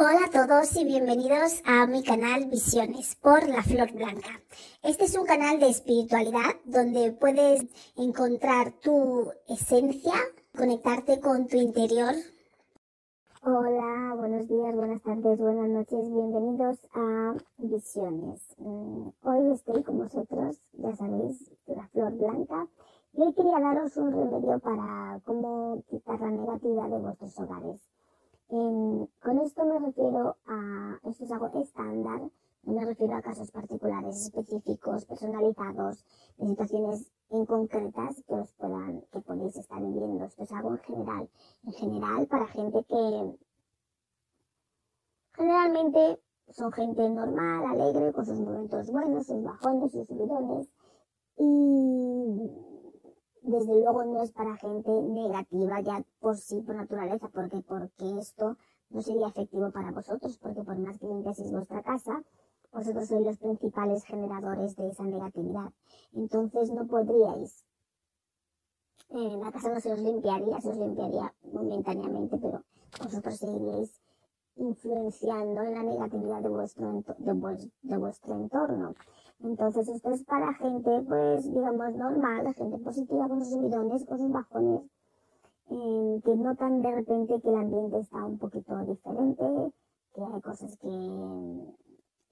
Hola a todos y bienvenidos a mi canal Visiones por la Flor Blanca. Este es un canal de espiritualidad donde puedes encontrar tu esencia, conectarte con tu interior. Hola, buenos días, buenas tardes, buenas noches, bienvenidos a Visiones. Mm, hoy estoy con vosotros, ya sabéis, la Flor Blanca. Y hoy quería daros un remedio para cómo quitar la negatividad de vuestros hogares con esto me refiero a, esto es algo estándar, no me refiero a casos particulares, específicos, personalizados, de situaciones en concretas que os puedan, que podéis estar viviendo. Esto es algo en general, en general para gente que generalmente son gente normal, alegre, con sus momentos buenos, sus bajones, sus subidones y desde luego no es para gente negativa ya por sí, por naturaleza, porque, porque esto no sería efectivo para vosotros, porque por más que limpiaseis vuestra casa, vosotros sois los principales generadores de esa negatividad. Entonces no podríais, eh, la casa no se os limpiaría, se os limpiaría momentáneamente, pero vosotros seguiríais influenciando en la negatividad de vuestro, de vuestro entorno. Entonces esto es para gente, pues, digamos, normal, gente positiva con sus subidones, con sus bajones, eh, que notan de repente que el ambiente está un poquito diferente, que hay cosas que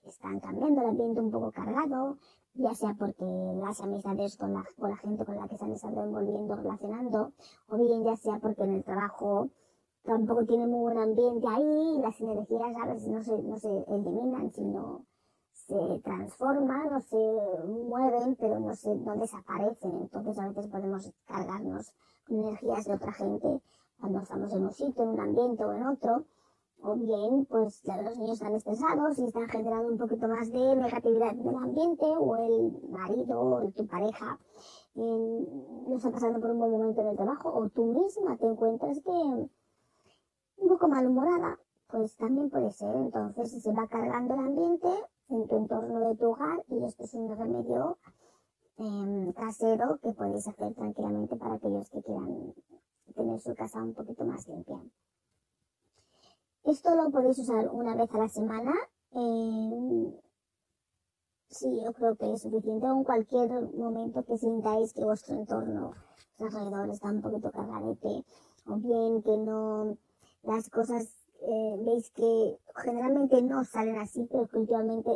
están cambiando, el ambiente un poco cargado, ya sea porque las amistades con la, con la gente con la que se han estado envolviendo, relacionando, o bien ya sea porque en el trabajo tampoco tiene muy buen ambiente ahí, las energías a veces no se, no se eliminan, sino se transforman o se mueven, pero no, se, no desaparecen. Entonces a veces podemos cargarnos energías de otra gente cuando estamos en un sitio, en un ambiente o en otro. O bien, pues los niños están estresados y están generando un poquito más de negatividad en el ambiente, o el marido o tu pareja no está pasando por un buen momento en el trabajo, o tú misma te encuentras que un poco malhumorada, pues también puede ser. Entonces se va cargando el ambiente en tu entorno de tu hogar y esto es un remedio em, casero que podéis hacer tranquilamente para aquellos que quieran tener su casa un poquito más limpia. Esto lo podéis usar una vez a la semana. Eh, sí, yo creo que es suficiente o en cualquier momento que sintáis que vuestro entorno, alrededor está un poquito cargadete o bien que no las cosas eh, veis que generalmente no salen así, pero que últimamente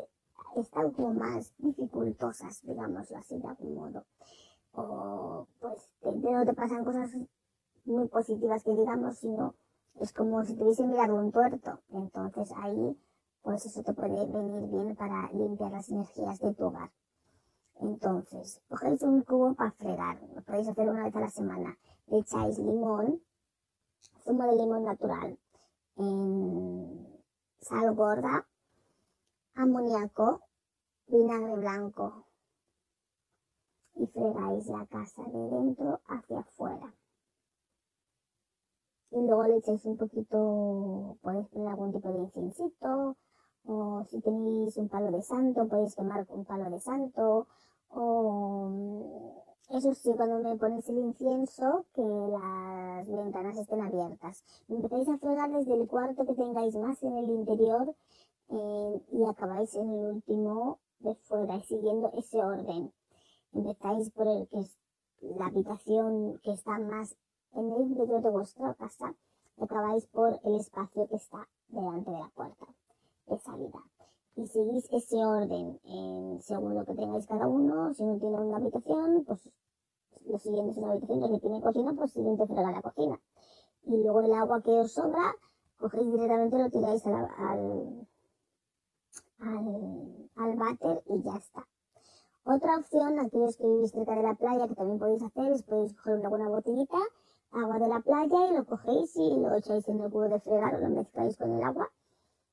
están como más dificultosas, digámoslo así de algún modo. O pues te, no te pasan cosas muy positivas que digamos, sino es como si te hubiesen mirado un tuerto. Entonces ahí, pues eso te puede venir bien para limpiar las energías de tu hogar. Entonces, cogéis un cubo para fregar, lo podéis hacer una vez a la semana. Le echáis limón, zumo de limón natural, sal gorda, amoníaco, vinagre blanco y fregáis la casa de dentro hacia afuera. Y luego le echáis un poquito, podéis poner algún tipo de incensito, o si tenéis un palo de santo, podéis quemar un palo de santo, o eso sí, cuando me pones el incienso, que las estén abiertas. Empezáis a fregar desde el cuarto que tengáis más en el interior eh, y acabáis en el último de fuera, siguiendo ese orden. Empezáis por el que es la habitación que está más en el interior de vuestra casa y acabáis por el espacio que está delante de la puerta de salida y seguís ese orden según lo que tengáis cada uno. Si no tiene una habitación, pues lo siguiente es una habitación que tiene cocina, pues siguiente frega la cocina. Y luego el agua que os sobra, cogéis directamente lo tiráis al, al, al, váter y ya está. Otra opción, aquellos que vivís cerca de la playa, que también podéis hacer, es podéis coger una botellita, agua de la playa y lo cogéis y lo echáis en el cubo de fregar o lo mezcláis con el agua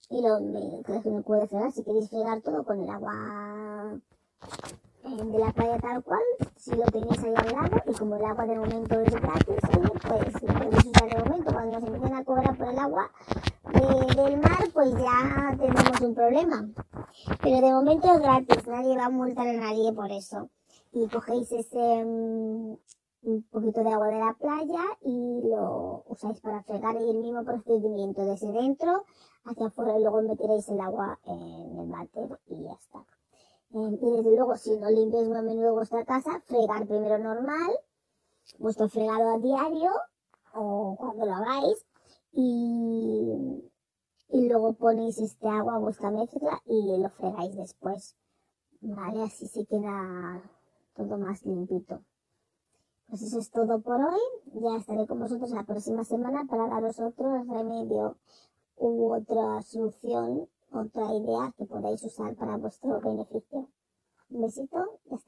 y lo mezcláis en el cubo de fregar. Si queréis fregar todo con el agua de la playa tal cual, si lo tenéis ahí al lado, y como el agua de momento es gratis, pues lo podéis usar de momento. Cuando se empiecen a cobrar por el agua del mar, pues ya tenemos un problema. Pero de momento es gratis, nadie va a multar a nadie por eso. Y cogéis ese, mm, un poquito de agua de la playa y lo usáis para fregar y el mismo procedimiento desde dentro hacia afuera y luego meteréis el agua en el váter y ya está. Y desde luego, si no limpiáis muy a menudo vuestra casa, fregar primero normal, vuestro fregado a diario o cuando lo hagáis y, y luego ponéis este agua a vuestra mezcla y lo fregáis después. Vale, así se queda todo más limpito. Pues eso es todo por hoy. Ya estaré con vosotros la próxima semana para daros otro remedio u otra solución, otra idea que podáis usar para vuestro beneficio. Un besito.